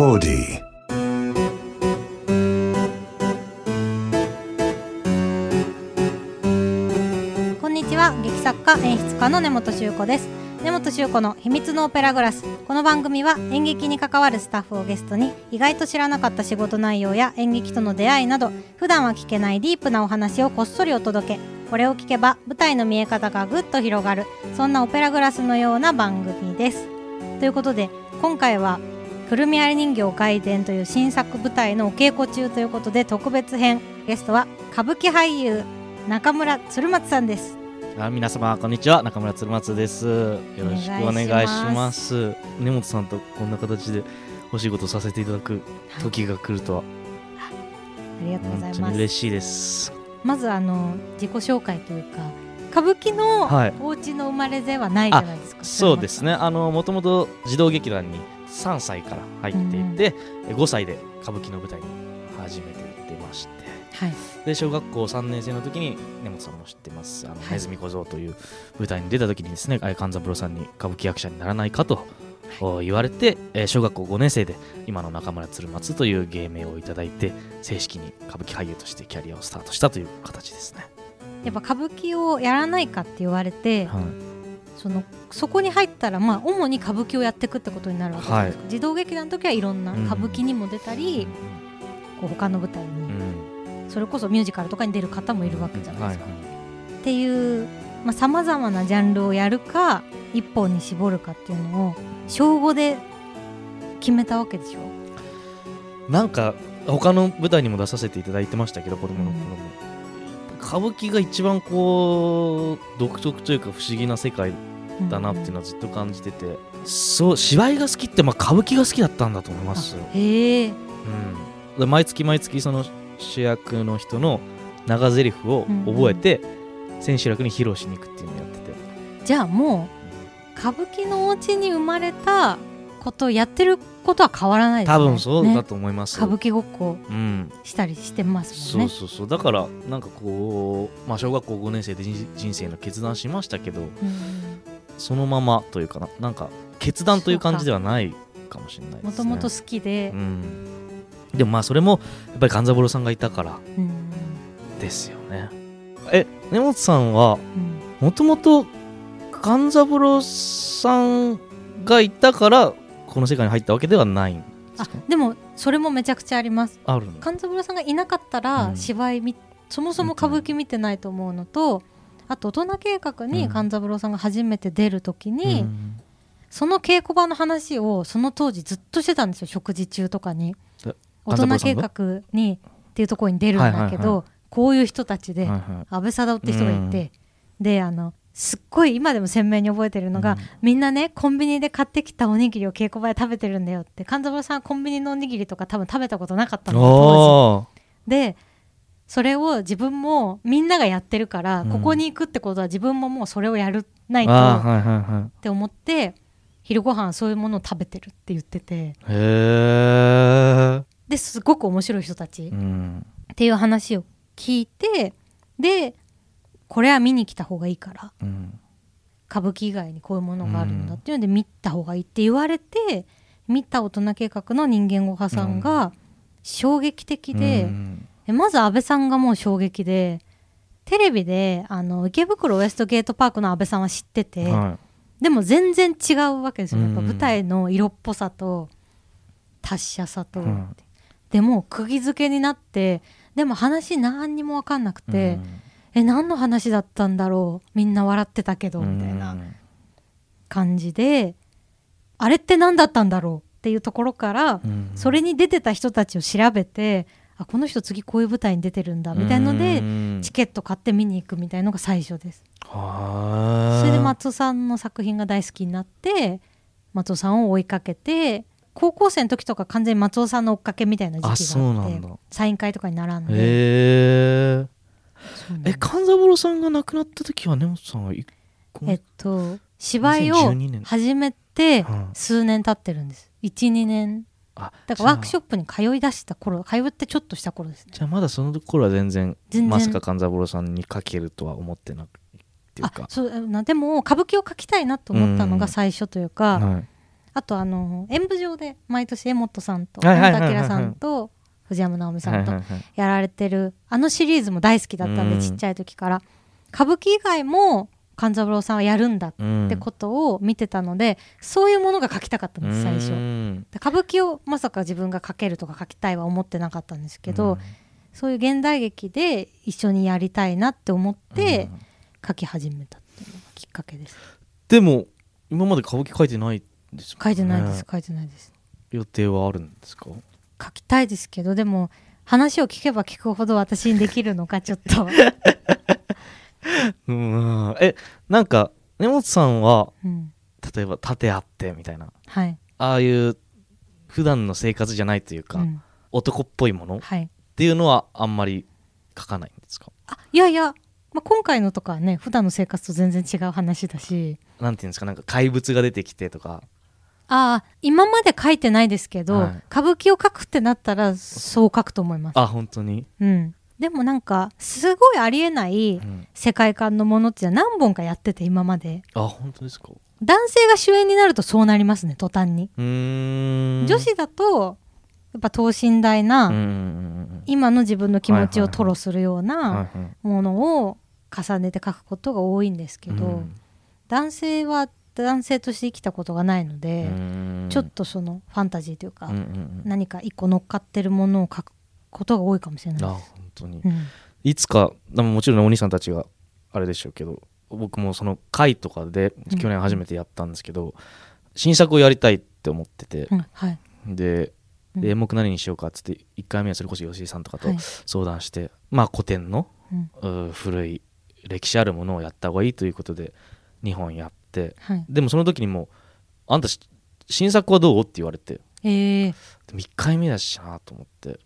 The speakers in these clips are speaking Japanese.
こんにちは劇作家演出家の根本修子です根本修子の秘密のオペラグラスこの番組は演劇に関わるスタッフをゲストに意外と知らなかった仕事内容や演劇との出会いなど普段は聞けないディープなお話をこっそりお届けこれを聞けば舞台の見え方がぐっと広がるそんなオペラグラスのような番組ですということで今回はくるみあり人形外伝という新作舞台のお稽古中ということで特別編ゲストは歌舞伎俳優中村鶴松さんです。あ皆様こんにちは。中村鶴松です。よろしくお願いします。根本さんとこんな形でお仕事させていただく時が来るとは。ありがとうございます。に嬉しいです。まずあの自己紹介というか歌舞伎のはい。お家の生まれではないじゃないですか、そうですね。あのもともと児童劇団に3歳から入っていて、5歳で歌舞伎の舞台に初めて出まして。はい。で小学校3年生の時に根本さんも知ってます「あのはい。ネズミ小僧」という舞台に出た時にですねあ勘三郎さんに歌舞伎役者にならないかと、お言われて、えー小学校5年生で今の中村鶴松という芸名をいただいて正式に歌舞伎俳優としてキャリアをスタートしたという形ですね。やっぱ歌舞伎をやらないかって言われて、はいそのそこに入ったらまあ主に歌舞伎をやっていくってことになるわけじゃないですか、児童劇団の時はいろんな歌舞伎にも出たり、こう他の舞台に、うん。それこそミュージカルとかに出る方もいるわけじゃないですか、はいっていうさまざ、まなジャンルをやるか一本に絞るかっていうのを小5で決めたわけでしょ。なんか他の舞台にも出させていただいてましたけど子供の頃も、歌舞伎が一番こう独特というか不思議な世界だなっていうのはずっと感じてて、そう芝居が好きってまあ歌舞伎が好きだったんだと思います、あへえ。うん、で毎月毎月その主役の人の長台詞を覚えて、千秋楽に披露しに行くっていうのをやってて。じゃあもう歌舞伎のお家に生まれたことをやってることは変わらないですね。多分そうだねと思います、歌舞伎ごっこうん、したりしてますそうもんね。そうそうだからなんかこう、まあ、小学校5年生で人人生の決断しましたけどうんそのままというかな。なんか決断という感じではないかもしれないですね。もともと好きで。う、ん、でもまあそれもやっぱり勘三郎さんがいたから。うんですよね。え根本さんはうん。もともと勘三郎さんがいたからこの世界に入ったわけではないんですあかでもそれもめちゃくちゃあります。勘三郎さんがいなかったらうん。芝居み、そもそも歌舞伎見てないと思うのとあと大人計画にうん。勘三郎さんが初めて出る時うに、ん。その稽古場の話をその当時ずっとしてたんですよ食事中とかに。え大人計画にっていうところに出るんだけど、はいはいはこういう人たちで、はいはい。安倍貞夫って人がいて、であのすっごい今でも鮮明に覚えてるのが、うん。みんなねコンビニで買ってきたおにぎりを稽古場で食べてるんだよって勘三郎さんはコンビニのおにぎりとか多分食べたことなかったの当時。おでそれを自分もみんながやってるから、うん。ここに行くってことは自分ももうそれをやるないーとはいはいはい。って思って昼ご飯そういうものを食べてるって言ってて。へえ、ですごく面白い人たち。うん、っていう話を聞いてでこれは見に来た方がいいからうん。歌舞伎以外にこういうものがあるんだっていうので見た方がいいって言われて見た大人計画の人間ごはさんが衝撃的で、うんえまず安倍さんがもう衝撃でテレビであの池袋ウエストゲートパークの安倍さんは知ってて、はでも全然違うわけですよ、やっぱうん舞台の色っぽさと達者さと、うんでも釘付けになってでも話何にも分かんなくいて、え何の話だったんだろうみんな笑ってたけど、みたいな。感じであれって何だったんだろうっていうところから、うん。それに出てた人たちを調べてあこの人次こういう舞台に出てるんだみたいので、うん。チケット買って見に行くみたいのが最初です。はそれで松尾さんの作品が大好きになって松尾さんを追いかけて高校生の時とか完全に松尾さんの追っかけみたいな時期があってサイン会とかに並んで。へえ。え勘三郎さんが亡くなった時は根本さんはいえっと芝居を2012年。始めてうん数年経ってるんです。12年あだからワークショップに通い出した頃通ってちょっとした頃ですね。じゃあまだその頃は全然全然。まさか勘三郎さんにかけるとは思ってなくっていうあかそうなでも歌舞伎を描きたいなと思ったのが最初というか、はい。あとあの演舞場で毎年江本さんとはいはいはいはい山田明さんと藤山直美さんとやられてるあのシリーズも大好きだったんでちっちゃい時から。歌舞伎以外も勘三郎さんはやるんだっうんてことを見てたので、そういうものが書きたかったんです最初。うんで歌舞伎をまさか自分が書けるとか書きたいは思ってなかったんですけど、そういう現代劇で一緒にやりたいなって思ってうん書き始めたっていうのがきっかけです。でも今まで歌舞伎書いてないんですもんね書いてないです書いてないです。予定はあるんですか？書きたいですけどでも話を聞けば聞くほど私にできるのかちょっと、うん。えなんか根本さんはうん、例えば盾あってみたいな。はい、ああいう普段の生活じゃないというか、うん。男っぽいものっはい、ていうのはあんまり書かないんですか？あいやいや、まあ、今回のとかはね普段の生活と全然違う話だし。なんていうんですか？なんか怪物が出てきてとか。ああ今まで書いてないですけど、はい。歌舞伎を書くってなったらそう書くと思います。あ本当に、うん、でもなんかすごいありえないうん世界観のものって何本かやってて今まで。あ本当ですか？男性が主演になるとそうなりますね途端に、女子だとやっぱ等身大な、今の自分の気持ちを吐露するようなはいものを重ねて書くことが多いんですけど、うん。男性は男性として生きたことがないので、うん。ちょっとそのファンタジーというか、何か一個乗っかってるものを書くことが多いかもしれないあです。本当に。うん。いつかでももちろんお兄さんたちがあれでしょうけど僕もその会とかでうん。去年初めてやったんですけど、新作をやりたいって思ってて、うんはい。で演目何にしようかっつって1回目はそれこそ吉井さんとかとはい。相談して、まあ古典の、うん。う古い歴史あるものをやった方がいいということで2本やって。はい、でもその時にも「あんたし新作はどう?」って言われて。えー。でも1回目だしなと思って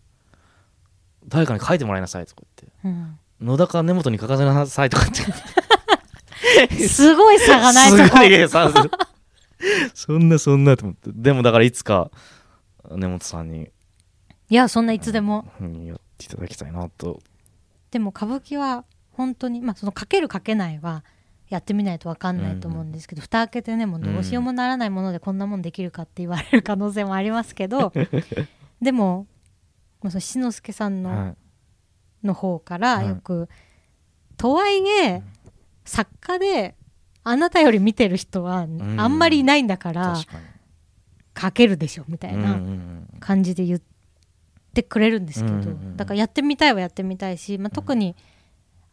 誰かに書いてもらいなさいとか言って。うん。野田か根本に書かせなさいとかって。すごい差がないとこすごいねさそんなそんなと思って。でもだからいつか根本さんに。いやそんないつでも。うんやっていただきたいなと。でも歌舞伎は本当にまあその書ける書けないはやってみないと分かんないと思うんですけど、蓋開けてねもうどうしようもならないものでこんなもんできるかって言われる可能性もありますけどでもまあその志の輔さんの,、はい。の方からはい。よく、とはいえ作家であなたより見てる人はん。あんまりいないんだから書けるでしょみたいうんうなん。感じで言ってくれるんですけど、うんうんうん。だからやってみたいはやってみたいし、まあ、特に、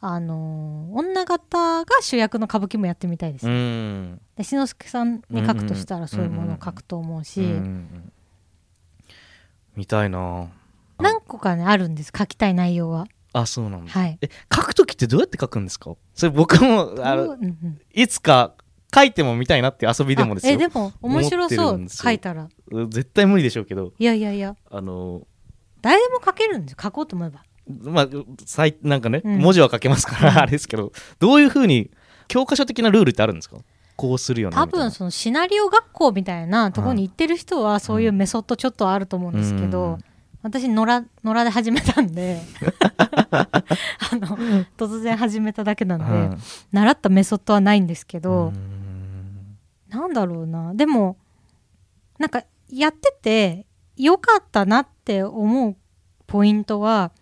あのー女方が主役の歌舞伎もやってみたいです、うん。うんで志の輔さんに書くとしたらそういうものを書くと思うし、うんうんうん。見たいな何個かねあるんです。書きたい内容は。あそうなんだ。はい。え書く時ってどうやって書くんですか？それ僕もあのうんうんいつか書いてもみたいなって遊びでもですよ。あえでも面白そう。書いたら。絶対無理でしょうけど。いやいやいや。あの誰でも書けるんですよ書こうと思えば。まあさいなんかね、うん。文字は書けますかうん。らあれですけど。どういうふうに教科書的なルールってあるんですか？こうするよね多分そのシナリオ学校みたいなところに行ってる人はそういうメソッドちょっとあると思うんですけど、うん私野良野良で始めたんで。あの突然始めただけなんで、はい。習ったメソッドはないんですけうど、ん。なんだろうな。でもなんかやっててよかったなって思うポイントは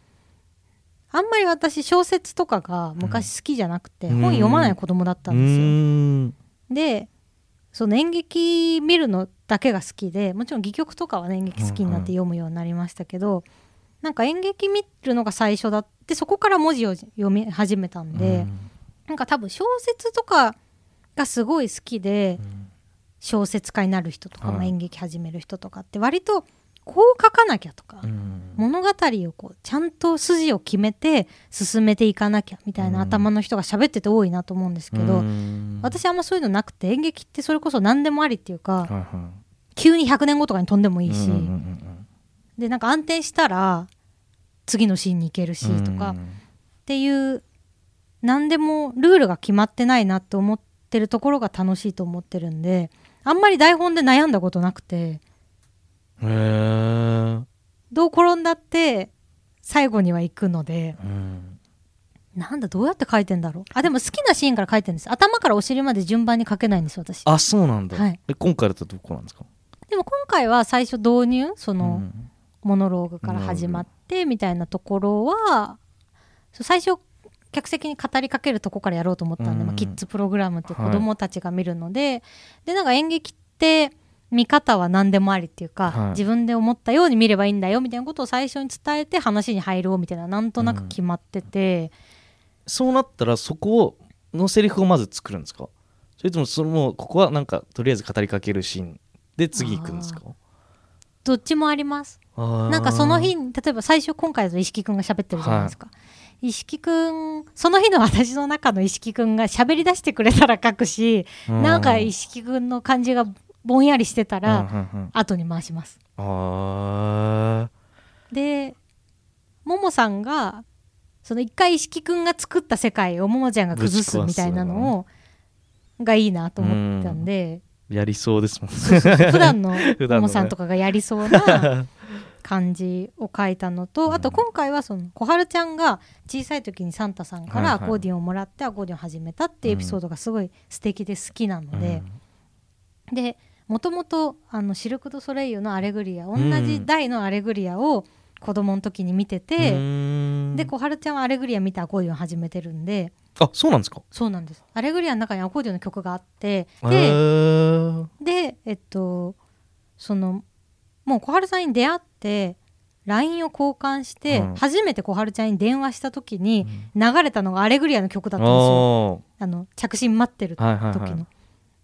あんまり私小説とかが昔好きじゃなくて、うん。本読まない子供だったんですよ。うん。でその演劇見るのだけが好きでもちろん戯曲とかはね演劇好きになって読むようになりましたけど、なんか演劇見るのが最初だってそこから文字を読み始めたんで、なんか多分小説とかがすごい好きで小説家になる人とか、はい。まあ演劇始める人とかって割とこう書かなきゃとか、うん。物語をこうちゃんと筋を決めて進めていかなきゃみたいなうん。頭の人が喋ってて多いなと思うんですけど、うん。私あんまそういうのなくて演劇ってそれこそ何でもありっていうか、急に100年後とかに飛んでもいいし、うんうんうんでなんか安定したら次のシーンに行けるしうん。とか、っていう何でもルールが決まってないなって思ってるところが楽しいと思ってるんであんまり台本で悩んだことなくてへえどう転んだって最後には行くのでうん。なんだどうやって書いてんだろう。あでも好きなシーンから書いてるんです。頭からお尻まで順番に書けないんです私。あそうなんだ、はい。え今回だとどこなんですか？でも今回は最初導入その、うん。モノローグから始まってみたいなところは最初客席に語りかけるとこからやろうと思ったんで、うん。まあ、キッズプログラムっていう子供たちが見るので、でなんか演劇って見方は何でもありっていうか、はい。自分で思ったように見ればいいんだよみたいなことを最初に伝えて話に入ろうみたいななんとなく決まってて、そうなったらそこをのセリフをまず作るんですか？それともそのもうここはなんかとりあえず語りかけるシーンで次行くんですか？どっちもあります。ななんかその日に例えば最初今回だと石木くんが喋ってるじゃないですか、石木くんその日の私の中の石木くんが喋り出してくれたら書くし、なんか石木くんの感じがぼんやりしてたら、うんうんうん。後に回します。あでももさんがその一回石木くんが作った世界をももちゃんが崩すみたいなのをがいいなと思ったんで、ーやりそうですもん。そうそうそう。普段の ももさんとかがやりそうな感じを書いたのと、うん。あと今回はその小春ちゃんが小さい時にサンタさんからアコーディオンをもらってアコーディオンを始めたっていうエピソードがすごい素敵で好きなので、でもともとあのシルク・ドゥ・ソレイユの「アレグリア」同じ代の「アレグリア」を子供の時に見てて、で小春ちゃんは「アレグリア」見てアコーディオン始めてるんであそうなんですか？そうなんです「アレグリア」の中にアコーディオンの曲があってへでー。でえっとそのもう小春さんに出会って LINE を交換して、うん。初めて小春ちゃんに電話した時に流れたのが「アレグリア」の曲だったんですよ。ああの着信待ってるーはいはい時の。は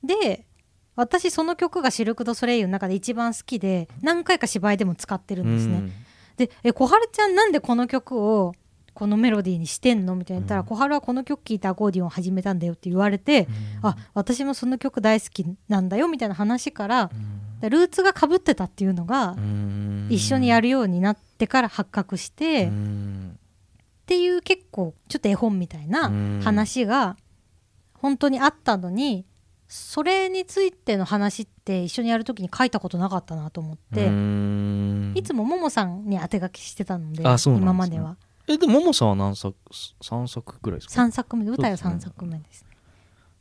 い。で私その曲がシルク・ドゥ・ソレイユの中で一番好きで何回か芝居でも使ってるんですね。うん。でえ小春ちゃんなんでこの曲をこのメロディーにしてんの？みたいな言ったら、うん。小春はこの曲聴いてアコーディオンを始めたんだよって言われて、あ私もその曲大好きなんだよみたいな話からでルーツがかぶってたっていうのがうん。一緒にやるようになってから発覚して、うっんていう結構ちょっと絵本みたいなうん。話が本当にあったのにそれについての話って一緒にやる時に書いたことなかったなと思って、うん。いつもももさんに当て書きしてたのでね。今まではえでもももさんは何作三作ぐらいですか？3作目。舞台は3作目ですね。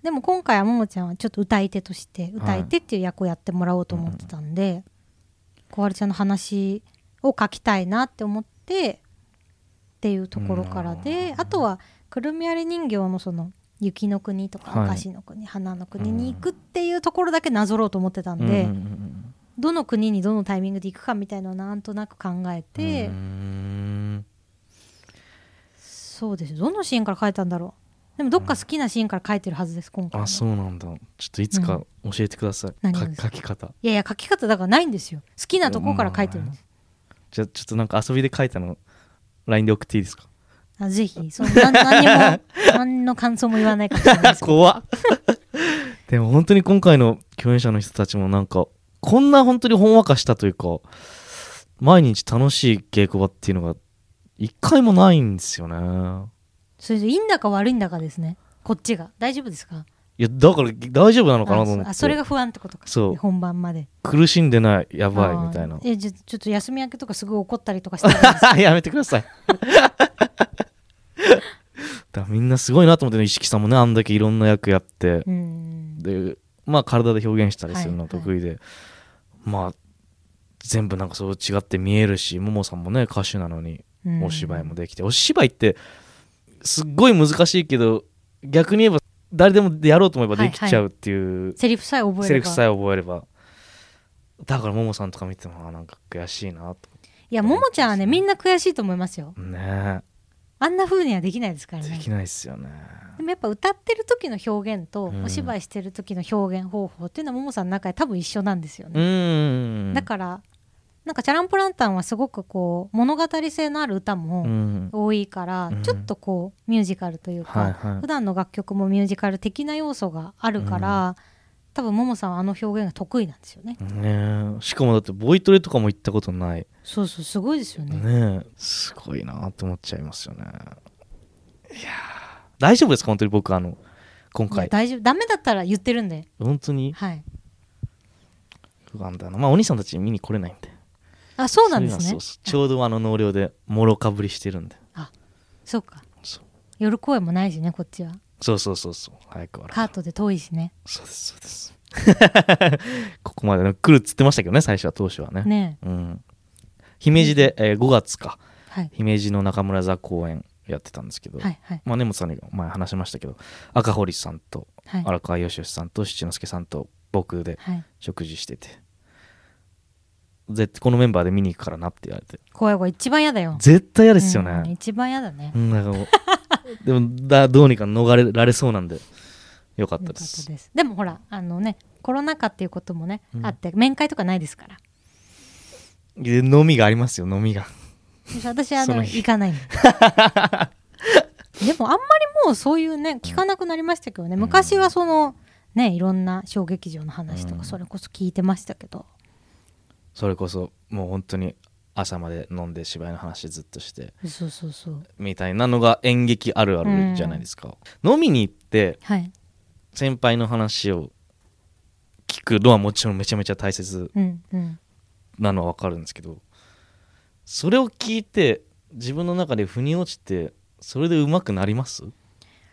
でも今回はももちゃんはちょっと歌い手として歌い手っていう役をやってもらおうと思ってたんで、小春ちゃんの話を書きたいなって思ってっていうところからで、うん。あとはくるみ割り人形のその雪の国とかはい。明石の国、花の国に行くっていうところだけなぞろうと思ってたんで、どの国にどのタイミングで行くかみたいなのをなんとなく考えて、うんそうです。どのシーンから書いたんだろう。でもどっか好きなシーンから書いてるはずです今回は。あそうなんだ。ちょっといつか教えてください、か何がですか？書き方。いやいや書き方だからないんですよ。好きなところから書いてるんです、じゃあちょっとなんか遊びで書いたの LINE で送っていいですか？あぜひ。そんな何も何の感想も言わないかもしれないです。怖っ。でも本当に今回の共演者の人たちもなんかこんな本当にほんわかしたというか毎日楽しい稽古場っていうのが一回もないんですよね。それでいいんだか悪いんだかですね。こっちが。大丈夫ですか？いやだから大丈夫なのかなと思って。あそあそれが不安ってことか。そう。本番まで。苦しんでない。やばいみたいな。えじゃあちょっと休み明けとかすごい怒ったりとかしてたんですか？やめてください。だみんなすごいなと思ってね石木さんもねあんだけいろんな役やって。うん。でまあ体で表現したりするのはい得意で、まあ全部なんかそう違って見えるしももさんもね歌手なのに。うんお芝居もできて、お芝居ってすっごい難しいけど逆に言えば誰でもやろうと思えばできちゃうっていう、セリフさえ覚えれば。セリフさえ覚えれば。だからももさんとか見てもあなんか悔しいなと。いやももちゃんはねみんな悔しいと思いますよ。ね。あんな風にはできないですからね。できないっすよね。でもやっぱ歌ってる時の表現とうん。お芝居してる時の表現方法っていうのはももさんの中で多分一緒なんですようね、だからなんかチャランポランタンはすごくこう物語性のある歌もうん。多いから、うん。ちょっとこうミュージカルというか、はいはい。普段の楽曲もミュージカル的な要素があるから、多分ももさんはあの表現が得意なんですよね。ねえ。しかもだってボイトレとかも行ったことない。そうそうすごいですよね。ねえ。すごいなって思っちゃいますよね。いやー。大丈夫ですか？本当に僕あの今回。大丈夫。ダメだったら言ってるんで。本当に？はい。不安だな。まあお兄さんたち見に来れないんであそうなんですね。ちょうどあの納涼でもろかぶりしてるんで。そうか。夜公演もないしねこっちは。そうそうそうそう。早くカートで遠いしね。そうですそうです。こ ここまで来るっつってましたけどね最初は当初はね。ねうん、姫路で、えー5月か。はい。姫路の中村座公演やってたんですけど、はいはい。まあ、根本さんに前話しましたけど赤堀さんとはい。荒川義義さんと七之助さんと僕ではい。食事してて絶対このメンバーで見に行くからなって言われて。怖い怖い。一番嫌だよ。絶対嫌ですようんね、一番嫌だね。うん、なんか でもだどうにか逃れられそうなんで。よかったです。でもほらあのねコロナ禍っていうこともね、うん。あって面会とかないですから。で飲みがありますよ飲みが。私あの行かないんで でもあんまりもうそういうね聞かなくなりましたけどね。昔はそのねいろんな小劇場の話とうん。かそれこそ聞いてましたけど、それこそもう本当に朝まで飲んで芝居の話ずっとしてそうそうそう。みたいなのが演劇あるあるじゃないですか、飲みに行ってはい。先輩の話を聞くのはもちろんめちゃめちゃ大切うんうん。なのは分かるんですけどそれを聞いて自分の中で腑に落ちてそれで上手くなります？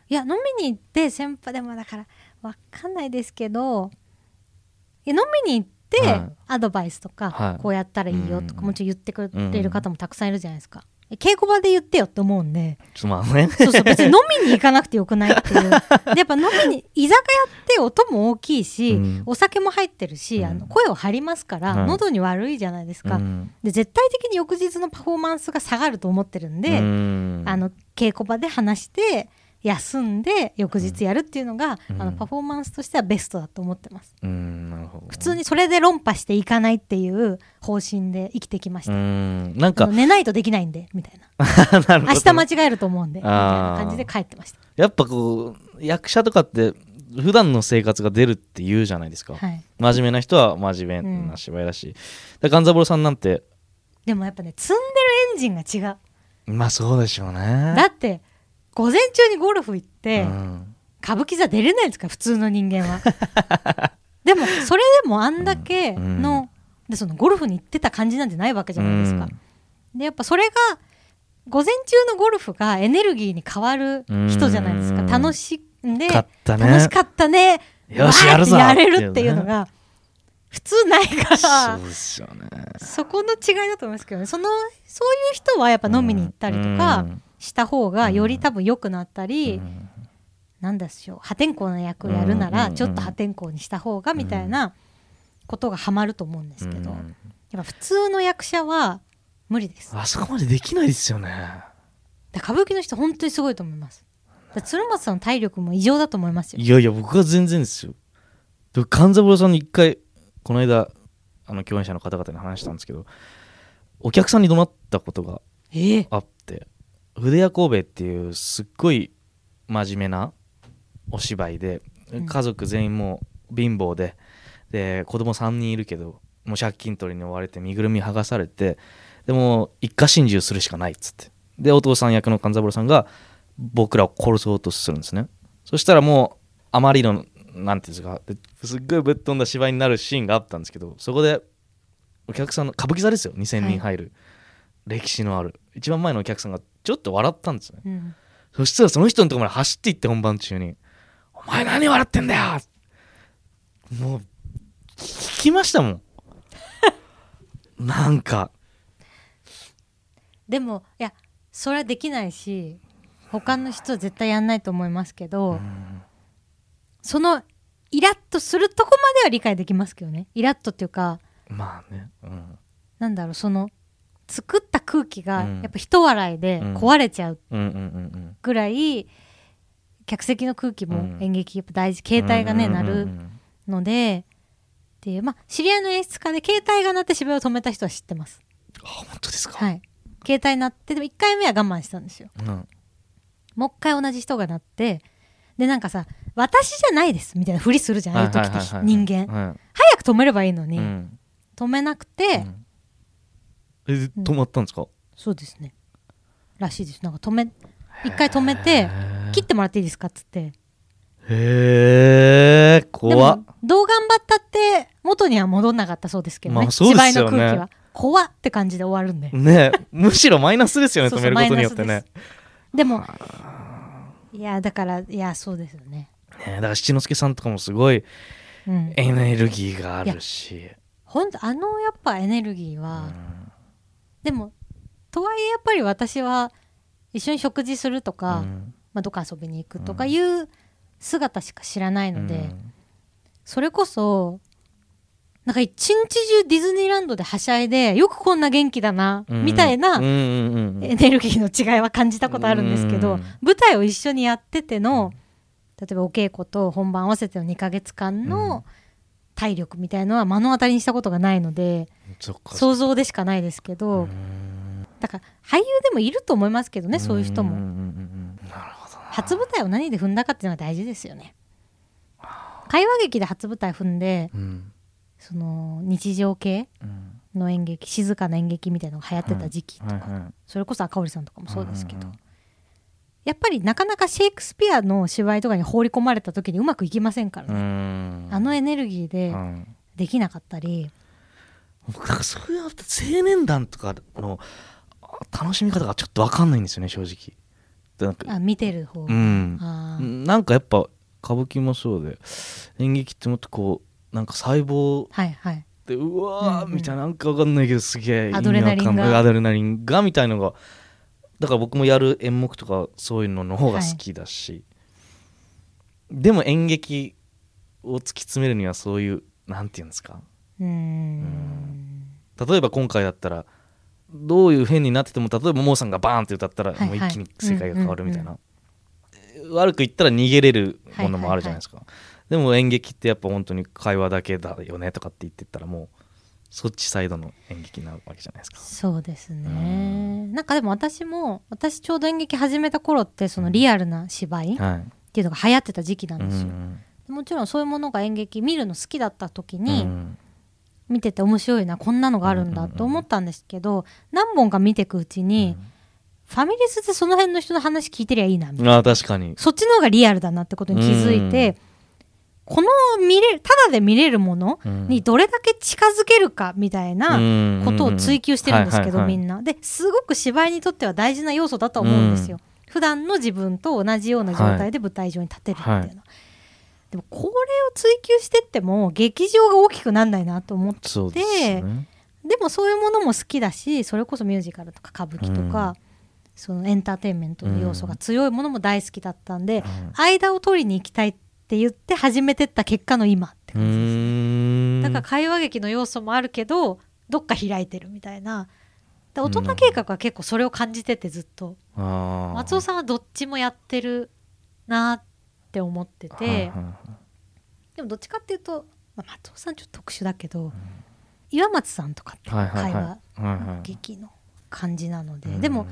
いや飲みに行って先輩でもだからわかんないですけどいや飲みに行って、はいアドバイスとか、はい。こうやったらいいよとかうん。もちろん言ってくれる方もたくさんいるじゃないですか、え稽古場で言ってよって思うんで。ちょっとまあねそうそう別に飲みに行かなくてよくないっていう。でやっぱ飲みに居酒屋って音も大きいし、うん。お酒も入ってるし、うん。あの声を張りますから、はい。喉に悪いじゃないですか、うん。で絶対的に翌日のパフォーマンスが下がると思ってるんで、うん。あの稽古場で話して休んで翌日やるっていうのが、うん。あのパフォーマンスとしてはベストだと思ってます。うんなるほど普通にそれで論破していかないっていう方針で生きてきましうた、ん。なんあかの寝ないとできないんでみたいな。明日間違えると思うんでみたいな感じで帰ってましやっぱこう役者とかって普段の生活が出るって言うじゃないですか、た、はい、真面目な人は真面目な芝居だし、で勘三郎さんなんて。でもやっぱね積んでるエンジンが違う。まあそうでしょうね。だって午前中にゴルフ行って、うん。歌舞伎座出れないですか普通の人間は。でもそれでもあんだけの、でそのゴルフに行ってた感じなんてないわけじゃないですか、でやっぱそれが午前中のゴルフがエネルギーに変わる人じゃないですか。うん。楽しんでね。楽しかったね。よしやるぞ。やれるっていうのが普通ないから。ね。そこの違いだと思いますけどね。そのそういう人はやっぱ飲みに行ったりとかした方がより多分良くなったり、うん。なんでしょう破天荒な役をやるならちょっと破天荒にした方がみたいなことがハマると思うんですけど、やっうんぱ普通の役者は無理です。あそこまでできないですよね。で歌舞伎の人本当にすごいと思います。鶴松さんの体力も異常だと思いますよ。いやいや僕は全然ですよ。で勘三郎さんに一回この間あの共演者の方々に話したんですけどお客さんに怒鳴ったことがええ。あって筆屋神戸っていうすっごい真面目なお芝居でうん。家族全員もう貧乏でで子供3人いるけどもう借金取りに追われて身ぐるみ剥がされてでも一家心中するしかないっつって。でお父さん役の勘三郎さんが僕らを殺そうとするんですね。そしたらもうあまりのなんていうんですか。ですっごいぶっ飛んだ芝居になるシーンがあったんですけどそこでお客さんの歌舞伎座ですよ。2000人入る、歴史のある。一番前のお客さんがちょっと笑ったんですね。うん。そしたらその人のところまで走っていって本番中に「お前何笑ってんだよ!」もう聞きましたもん。なんか。でもいやそれはできないし他の人は絶対やんないと思いますけど、そのイラッとするとこまでは理解できますけどね。イラッとっていうかまあね、うん、なんだろうその作った空気がうん。やっぱ人笑いでうん。壊れちゃうぐらい客席の空気もうん。演劇やっぱ大事。携帯がね鳴るのでっていうまあ知り合いの演出家で携帯が鳴って芝居を止めた人は知ってます。あ本当ですか、はい。携帯鳴ってでも1回目は我慢したんですよ。うん。もう一回同じ人が鳴ってでなんかさ私じゃないですみたいなふりするじゃんああい。人間。はい。早く止めればいいのに、うん。止めなくて、うんえ止まったんですか、そうですね。らしいです。なんか止め一回止めて切ってもらっていいですか？っつって。へえで怖っ。もどう頑張ったって元には戻んなかったそうですけどね,、まあそうですよね。芝居の空気は。怖って感じで終わるんで。ねむしろマイナスですよね止めることによってね。でもいやだからいやそうですよね。ねだから七之助さんとかもすごいうん、エネルギーがあるし、ほんとあのやっぱエネルギーうは、んでもとはいえやっぱり私は一緒に食事するとか、うん。まあ、どっか遊びに行くとかいう姿しか知らないので、うん。それこそなんか一日中ディズニーランドではしゃいでよくこんな元気だな、うん。みたいなエネルギーの違いは感じたことあるんですけど、うん。舞台を一緒にやってての例えばお稽古と本番合わせての2ヶ月間うん。の体力みたいのは目の当たりにしたことがないので想像でしかないですけど、うん。だから俳優でもいると思いますけどねそういう人も。初舞台を何で踏んだかっていうのは大事ですよね。会話劇で初舞台踏んでうん。その日常系うん。の演劇静かな演劇みたいなのが流行ってた時期とか、それこそ赤堀さんとかもそうですけど、んんやっぱりなかなかシェイクスピアの芝居とかに放り込まれた時にうまくいきませんからうね、ん。あのエネルギーでうん。できなかったり、僕なんかそういう青年団とかのあ楽しみ方がちょっと分かんないんですよね正直。でなんかあ見てる方、うん。なんかやっぱ歌舞伎もそうで演劇ってもっとこうなんか細胞はいはい。でうわー、うんうん。みたいななんかわかんないけどすげえアドレナリンが。アドレナリンがみたいのがだから僕もやる演目とかそういうのの方が好きだし、でも演劇を突き詰めるにはそういうなんていうんですか。うーん。例えば今回だったらどういう変になってても例えばモーさんがバーンって歌ったらはいはい。もう一気に世界が変わるみたいな、悪く言ったら逃げれるものもあるじゃないですか、でも演劇ってやっぱ本当に会話だけだよねとかって言ってったらもうそっちサイドの演劇になるわけじゃないですか。そうですね。なんかでも私も私ちょうど演劇始めた頃ってそのリアルな芝居っはい。ていうのが流行ってた時期なんうですよ、んもちろんそういうものが演劇見るの好きだった時うにん。見てて面白いなこんなのがあるんだと思ったんですけど何本か見ていくうちにファミレスでその辺の人の話聞いてりゃいいなみたいな。ああ確かに。そっちの方がリアルだなってことに気づいてこの見れるただで見れるものにどれだけ近づけるかみたいなことを追求してるんですけどみんな。なですごく芝居にとっては大事な要素だと思うんですよ、普段の自分と同じような状態で舞台上に立てるっていうのは、でもこれを追求してっても劇場が大きくなんないなと思って。ですね。でもそういうものも好きだしそれこそミュージカルとか歌舞伎とか、そのエンターテインメントの要素が強いものも大好きだったんで、間を取りに行きたいって言って始めてった結果の今ってう感じです。ん。だから会話劇の要素もあるけどどっか開いてるみたいな。で大人計画は結構それを感じててずっと。松松尾さんはどっちもやってるなって思ってて。でもどっちかっていうと、まあ、松尾さんちょっと特殊だけど岩松さんとかって会話劇の感じなので。うん。でもやっ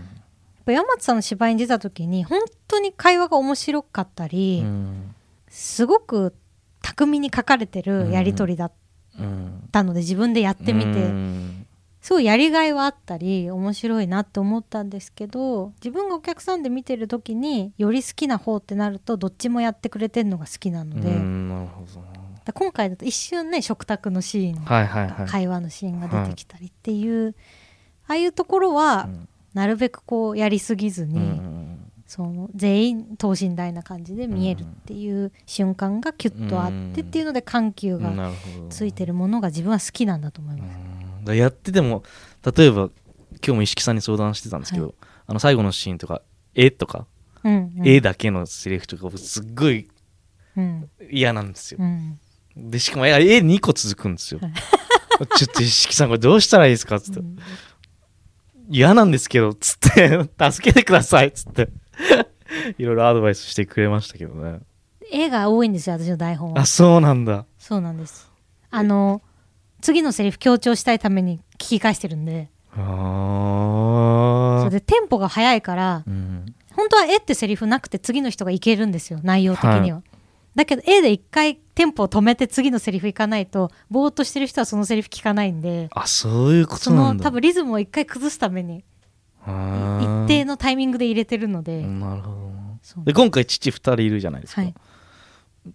ぱ岩松さんの芝居に出た時に本当に会話が面白かったりうんすごく巧みに書かれてるやり取りだっうんたので自分でやってみて。うん。すごいやりがいはあったり面白いなって思ったんですけど自分がお客さんで見てる時により好きな方ってなるとどっちもやってくれてるのが好きなので、うんなるほど。なだ今回だと一瞬ね食卓のシーンはいはいはい。会話のシーンが出てきたりっていう、ああいうところはうん。なるべくこうやりすぎずに、うんその全員等身大な感じで見えるっていう瞬間がキュッとあってっていうので緩急がついてるものが自分は好きなんだと思います。うん。だやってても例えば今日も石木さんに相談してたんですけど、はあの最後のシーンとか「え」とかうん「え」だけのセリフとかすっごいうん。嫌なんですよ。う。ん。でしかも「え」2個続くんですよ。ちょっと石木さんこれどうしたらいいですかっつって、うん。嫌なんですけどつって。助けてくださいっつって いろいろアドバイスしてくれましたけどね。絵が多いんですよ私の台本は。あそうなんだ。そうなんです。あの次のセリフ強調したいために聞き返してるんで。あそれーでテンポが速いからうん。本当は絵ってセリフなくて次の人がいけるんですよ内容的には、だけど絵で一回テンポを止めて次のセリフいかないとぼーっとしてる人はそのセリフ聞かないんで。あそういうこそとなんだ。の多分リズムを一回崩すために一定のタイミングで入れてるので、なるほど。で今回父2人いるじゃないですか、はい。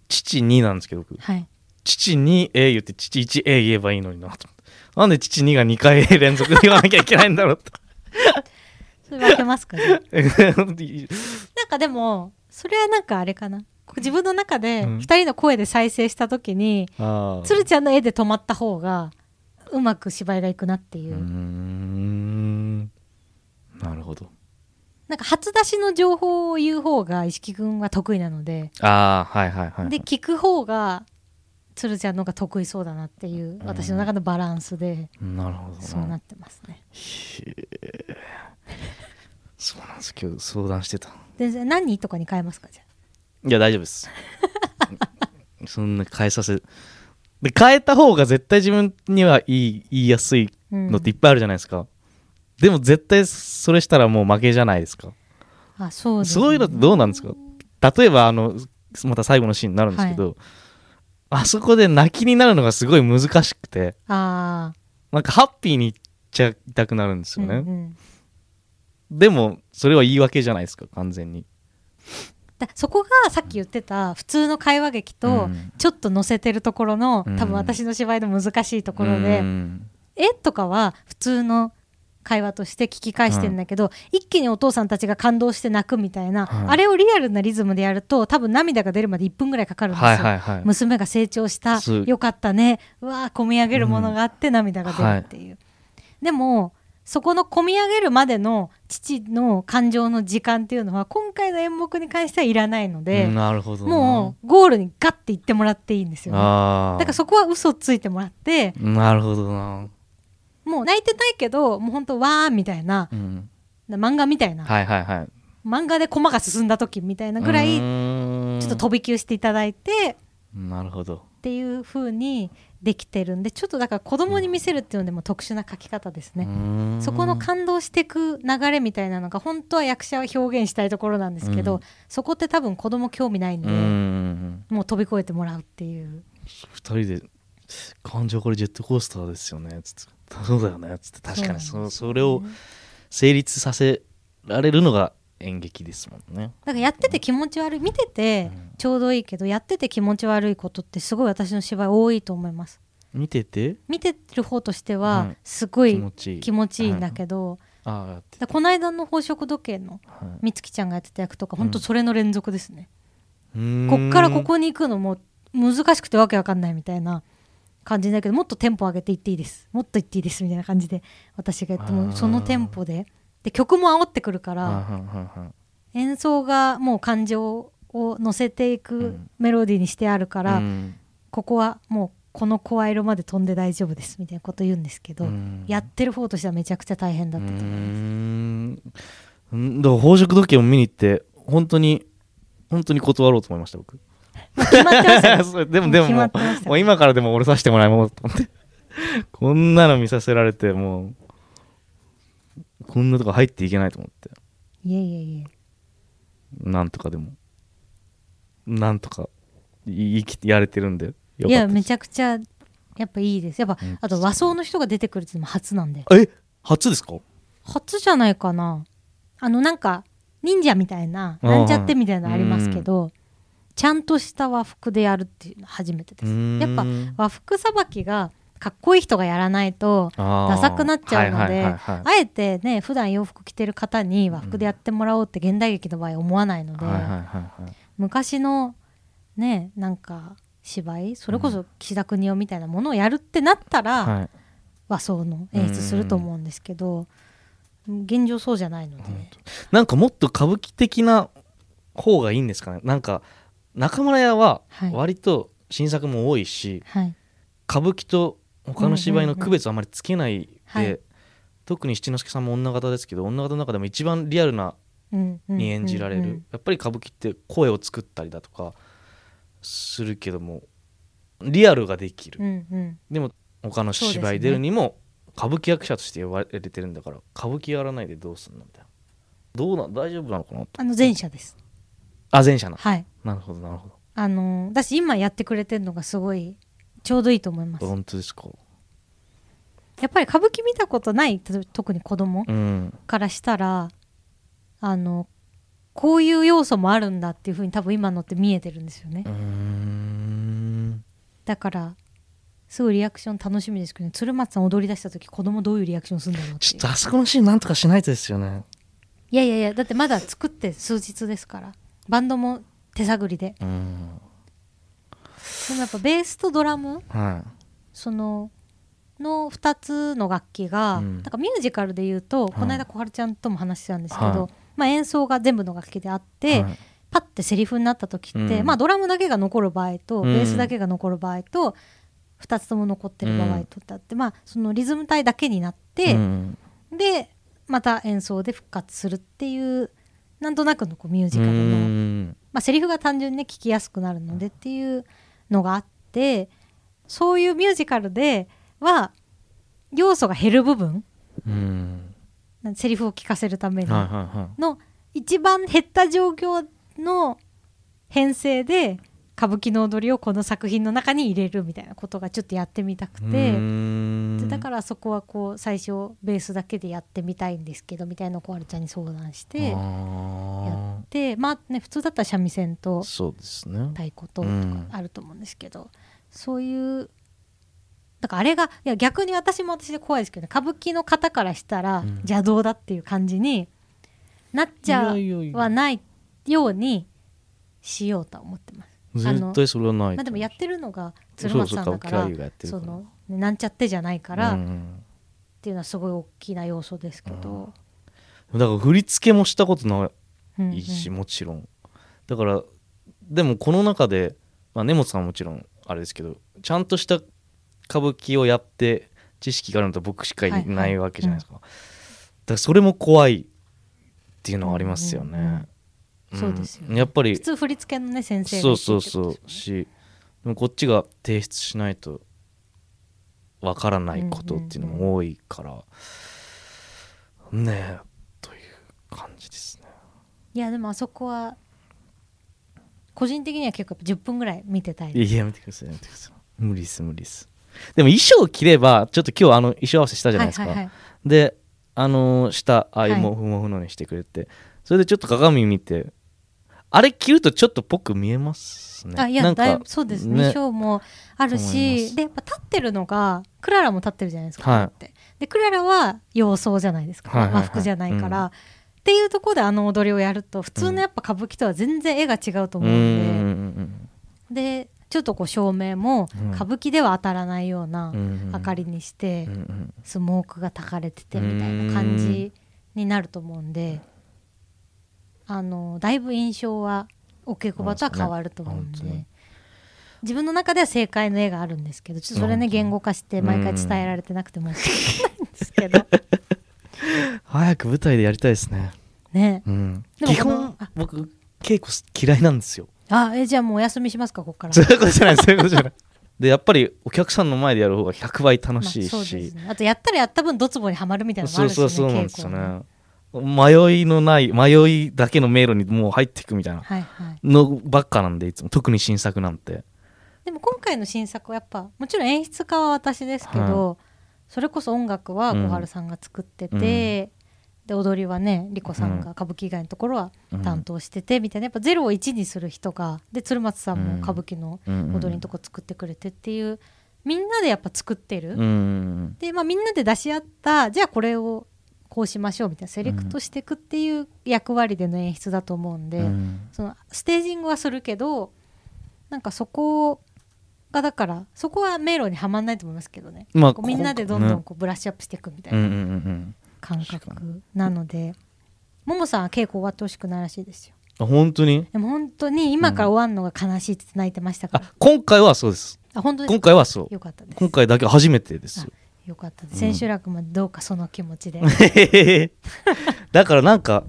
父2なんですけど僕。はい。父 2A 言って父 1A 言えばいいのになと。思ってなんで父2が2回連続で言わなきゃいけないんだろうと。それ分けますかね。なんかでもそれはなんかあれかな。自分の中でうん。2人の声で再生した時に、ああ鶴ちゃんの絵で止まった方がうまく芝居がいくなっていうなるほど。なんか初出しの情報を言う方が石木君は得意なので、ああはいはいはいで聞く方が鶴ちゃんの方が得意そうだなっていう私の中のバランスでなるほどそうなってますね。へえそうなんです。今日相談してた。で何とかに変えますかじゃいや大丈夫です。そんな変えさせで変えた方が絶対自分にはいい言いやすいあ、うんのっていっぱいあるじゃないですか、でも絶対それしたらもう負けじゃないですか。あそうですね。そういうのってどうなんですか？例えばあのまた最後のシーンになるんですけど、あそこで泣きになるのがすごい難しくてあなんかハッピーにいっちゃいたくなるんですあ、よね、うんうん。でもそれは言い訳じゃないですか完全に。だそこがさっき言ってた普通の会話劇とうん。ちょっと乗せてるところの、うん。多分私の芝居の難しいところで、うん。絵とかは普通の会話として聞き返してんだけど、一気にお父さんたちが感動して泣くみたいな、はい。あれをリアルなリズムでやると多分涙が出るまで1分ぐらいかかるんですよ、はいはいはい。娘が成長したよかったね。うわー込み上げるものがあって涙が出るっていう、でもそこの込み上げるまでの父の感情の時間っていうのは今回の演目に関してはいらないので、なるほどな。もうゴールにガッて行ってもらっていいんですよ、ね、だからそこは嘘ついてもらってなるほどな、もう泣いてないけどもうほんとわーみたいなうん、漫画みたいな、はいはいはい。漫画でコマが進んだ時みたいなぐらいちょっと飛び級していただいてなるほど。っていう風にできてるんでちょっとだから子供に見せるっていうのでも特殊な書き方ですね、そこの感動していく流れみたいなのが本当は役者は表現したいところなんですけど、うん。そこって多分子供興味ないんで、うん。もう飛び越えてもらうっていう。二人で「感情これジェットコースターですよね」つって「そうだよね」つって。確かに。そそうなんですそれを成立させられるのが演劇ですもんね。だからやってて気持ち悪い。見ててちょうどいいけどやってて気持ち悪いことってすごい私の芝居多いと思います。見てて？見てる方としてうはん。すごい気持ちいい。んだけど、ああやってだこの間の宝飾時計のはい。美月ちゃんがやってた役とかうん本当それの連続ですね、こっからここに行くのも難しくてわけわかんないみたいな感じだけどもっとテンポ上げていっていいです。もっといっていいですみたいな感じで私がやってもそのテンポで。で曲も煽ってくるから、演奏がもう感情を乗せていうくん。メロディーにしてあるから、うん。ここはもうこの声色まで飛んで大丈夫ですみたいなこと言うんですけど、うん。やってる方としてはめちゃくちゃ大変だったと思います。だから宝飾時計を見に行って本当に本当に断ろうと思いました僕。まあ決まってましたよ そうでもでももうもう今からでも俺させてもらいもうと思って。こんなの見させられてもうこんなとこ入っていけないと思って。いえいえいえ。なんとかでも。なんとかい生きやれてるんで。よいかったです。やめちゃくちゃやっぱいいです。やっぱ、うん。あと和装の人が出てくるっていうのも初なんで。え？初ですか？初じゃないかな。あのなんか忍者みたいななんちゃってみたいなのありますけどちゃんとした和服でやるっていうのは初めてです。やっぱ和服さばきがかっこいい人がやらないとダダサくなっちゃうのであえてね普段洋服着てる方に和服でやってもらおうって現代劇の場合思わないので、昔のねなんか芝居それこそ岸田邦夫みたいなものをやるってなったら、はい。和装の演出すると思うんですけど、現状そうじゃないので、なんかもっと歌舞伎的な方がいいんですかね。なんか中村屋ははい。割と新作も多いし、はい。歌舞伎と他の芝居の区別をあまりつけないで、はい。特に七之助さんも女形ですけど女形の中でも一番リアルなに演じられる、やっぱり歌舞伎って声を作ったりだとかするけどもリアルができる、うんうん。でも他の芝居出るにも歌舞伎役者として呼ばれてるんだから歌舞伎やらないでどうすんのみたいな。どうなん大丈夫なのかなと。あの前者ですあ前者なはい。なるほどなるほあのーだし今やってくれてるのがすごいちょうどいいと思います。ど本当ですか？やっぱり歌舞伎見たことない特に子供うん。からしたらあのこういう要素もあるんだっていうふうに多分今のって見えてるんですよね。うーん。だからすごいリアクション楽しみですけど、ね、鶴松さん踊り出した時子供どういうリアクションするんだろうっていう。ちょっとあそこのシーンなんとかしないとですよね。いやいやいやだってまだ作って数日ですからバンドも手探りで。うん。でもやっぱベースとドラムはそのの2つの楽器が、うん。なんかミュージカルで言うと、い。この間小春ちゃんとも話してたんですけど、はい。まあ、演奏が全部の楽器であっいて、はい。パッてセリフになった時って、うん。まあ、ドラムだけが残る場合と、うん。ベースだけが残る場合と2つとも残ってる場合とってあって、まあ、そのリズム体だけになって、うん。でまた演奏で復活するっていうなんとなくのこうミュージカルうの、ん。まあ、セリフが単純にね聞きやすくなるのでっていうのがあってそういうミュージカルでは要素が減る部分セリフを聞かせるためはいのはいはい。の一番減った状況の編成で歌舞伎の踊りをこの作品の中に入れるみたいなことがちょっとやってみたくて。でだかららそこはこう最初ベースだけでやってみたいんですけどみたいなのを小春ちゃんに相談してやあってまあね普通だったら三味線と太鼓ととかうん。あると思うんですけど、そういうだからあれがいや逆に私も私で怖いですけどね歌舞伎の方からしたらうん。邪道だっていう感じになっちゃはないようにしようとは思ってます。絶対それはないまあ、でもやってるのが鶴松さんだからなんちゃってじゃないから、っうん。ていうのはすごい大きな要素ですけど、だから振り付けもしたことなうんうんいし、もちろん。だからでもこの中で、まあ、根本さんはもちろんあれですけどちゃんとした歌舞伎をやって知識があるのと僕しかいはいはいないわけじゃないですか、だからそれも怖いっていうのはありますよね、うんうんうんそうですよね。やっぱり普通振り付けのね先生がそうそうそう。しでもこっちが提出しないとわからないことっていうのも多いから、ねえという感じですね。いやでもあそこは個人的には結構やっぱ10分ぐらい見てたいいややめてください。やめてください。無理です無理です。でも衣装着ればちょっと今日あの衣装合わせしたじゃないですか、はいはいはい。であのー下ああいうはい。モフモフのにしてくれて、それでちょっと鏡見てあれ着るとちょっとぽく見えますね。あいやなんかだいぶそうですね。ね。衣装もあるしでやっぱ立ってるのがクララも立ってるじゃないですか、はい。でクララは洋装じゃないですか、はいはいはい。和服じゃないから、うん。っていうところであの踊りをやると普通のやっぱ歌舞伎とは全然絵が違うとう思うんで、んうんでちょっとこう照明もうん。歌舞伎では当たらないような明かりにして、スモークが焚かれててみたいな感じになると思うんであのだいぶ印象はお稽古場とは変わると思うんで、自分の中では正解の絵があるんですけどちょっとそれね言語化して毎回伝えられてなくて申し訳ないんですけど。早く舞台でやりたいですね。ね。うん。でも基本僕稽古嫌いなんですよ。あえじゃあもうお休みしますかここから。そういうことじゃないそういうことじゃない。でやっぱりお客さんの前でやる方が100倍楽しいまあそうですし、ね、あとやったらやった分ドツボにはまるみたいなのもあそうるし、ね、そうそうなんですよね迷いのない迷いだけの迷路にもう入っていくみたいな。はいはい。のばっかなんでいつも。特に新作なんて。でも今回の新作はやっぱもちろん演出家は私ですけど、それこそ音楽は小春さんが作ってて、で踊りはね莉子さんが歌舞伎以外のところはうん担当しててみたいな。やっぱ0を1にする人がで鶴松さんも歌舞伎のうん。踊りのとこ作ってくれてっていうみんなでやっぱ作ってる、うん。で、まあ、みんなで出し合ったじゃあこれをこうしましょうみたいなセレクトしていくっていう役割での演出だと思うんで、うん。そのステージングはするけどなんかそこがだからそこは迷路にはまんないと思いますけどね、まあこうみんなでどんどんこうブラッシュアップしていくみたいうんうんうなん。感覚なので、ももさんは稽古終わってほしくないらしいですよ。あ本当に？でも本当に今から終わるのが悲しいって泣いてましたから、あ今回はそうです。あ本当です今回はそう。よかったです。今回だけ初めてですよよかったです、うん。千秋楽までどうかその気持ちで。だからなんか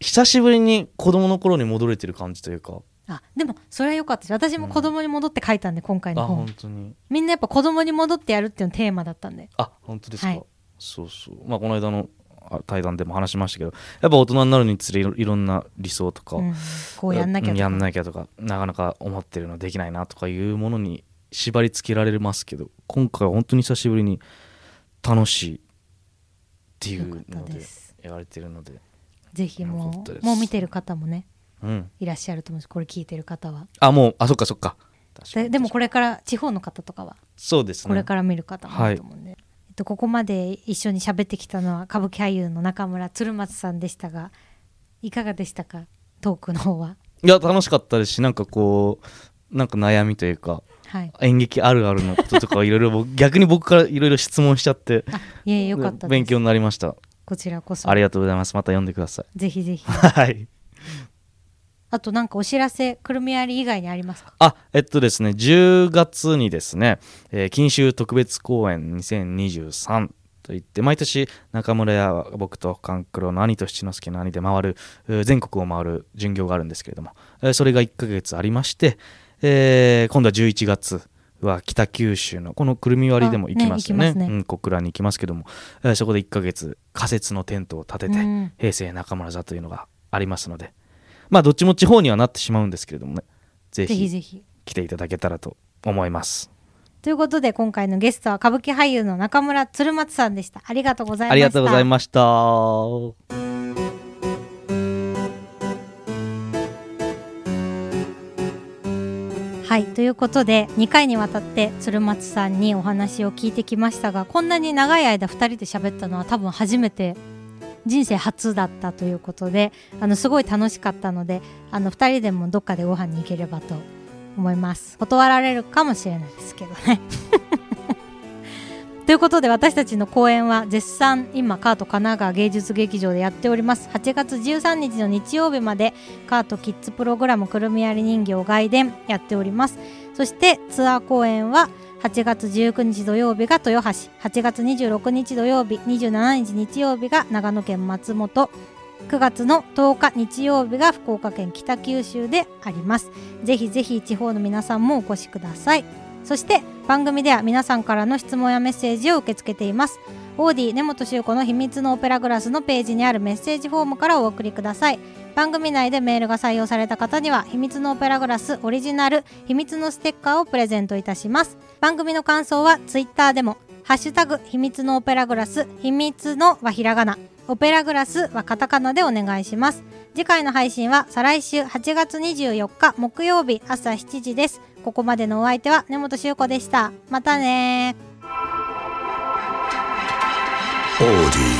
久しぶりに子供の頃に戻れてる感じというか。あでもそれは良かったです。私も子供に戻って書いたんで今回あの本、本当に。みんなやっぱ子供に戻ってやるっていうのテーマだったんで。あ本当ですか、はい。そうそう。まあこの間のあ対談でも話しましたけどやっぱ大人になるにつれいろんな理想とか、うん。こうやんなきゃとか。やんなきゃとかなかなか思ってるのできないなとかいうものに縛り付けられますけど今回は本当に久しぶりに楽しいっていうのでです。やられてるので。ぜひもうもう見てる方もねうん。いらっしゃると思うんです。これ聞いてる方は。あもうあそっかそっか。ででもこれから地方の方とかは？そうですね。これから見る方もいると思うんで、えっと、ここまで一緒に喋ってきたのは歌舞伎俳優の中村鶴松さんでしたがいかがでしたか？トークの方は。いや楽しかったですしなんかこうなんか悩みというかはい演劇あるあるのこととかいろいろ僕逆に僕からいろいろ質問しちゃってあいえよかった勉強になりました。こちらこそ。ありがとうございます。また読んでください。ぜひぜひ。はい。あとなんかお知らせくるみ割り以外にありますか？あえっとですね10月にですね「えー金秋特別公演2023」といって毎年中村や僕と勘九郎の兄と七之助の兄で回るえー全国を回る巡業があるんですけれども、えーそれが1ヶ月ありまして、えー今度は11月は北九州のこのくるみ割りでも行きますよね。あねね。うん、小倉に行きますけども、えーそこで1ヶ月仮設のテントを立てて、うん。平成中村座というのがありますので。まあどっちも地方にはなってしまうんですけれどもね。ぜひぜひ。来ていただけたらと思います。ということで今回のゲストは歌舞伎俳優の中村鶴松さんでした。ありがとうございました。ありがとうございましたはい。ということで2回にわたって鶴松さんにお話を聞いてきましたがこんなに長い間2人で喋ったのは多分初めて人生初だったということであのすごい楽しかったのであの2人でもどっかでご飯に行ければと思います。断られるかもしれないですけどね。ということで私たちの公演は絶賛今カート神奈川芸術劇場でやっております。8月13日の日曜日までカートキッズプログラムくるみ割り人形外伝やっております。そしてツアー公演は8月19日土曜日が豊橋。8月26日土曜日27日日曜日が長野県松本。9月の10日日曜日が福岡県北九州であります。ぜひぜひ地方の皆さんもお越しください。そして番組では皆さんからの質問やメッセージを受け付けています。オーディ根本修子の秘密のオペラグラスのページにあるメッセージフォームからお送りください。番組内でメールが採用された方には秘密のオペラグラスオリジナル秘密のステッカーをプレゼントいたします。番組の感想はツイッターでもハッシュタグ秘密のオペラグラス秘密のはひらがな。オペラグラスはカタカナでお願いします。次回の配信は再来週8月24日木曜日朝7時です。ここまでのお相手は根本修子でしたまたねー Audi.